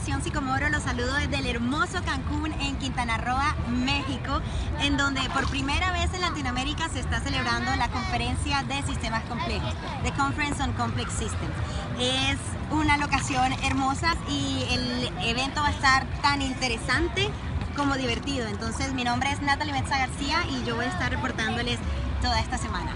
Fundación Sicomoro los saludo desde el hermoso Cancún en Quintana Roo, México, en donde por primera vez en Latinoamérica se está celebrando la conferencia de sistemas complejos, The Conference on Complex Systems. Es una locación hermosa y el evento va a estar tan interesante como divertido. Entonces mi nombre es Natalie Metza García y yo voy a estar reportándoles toda esta semana.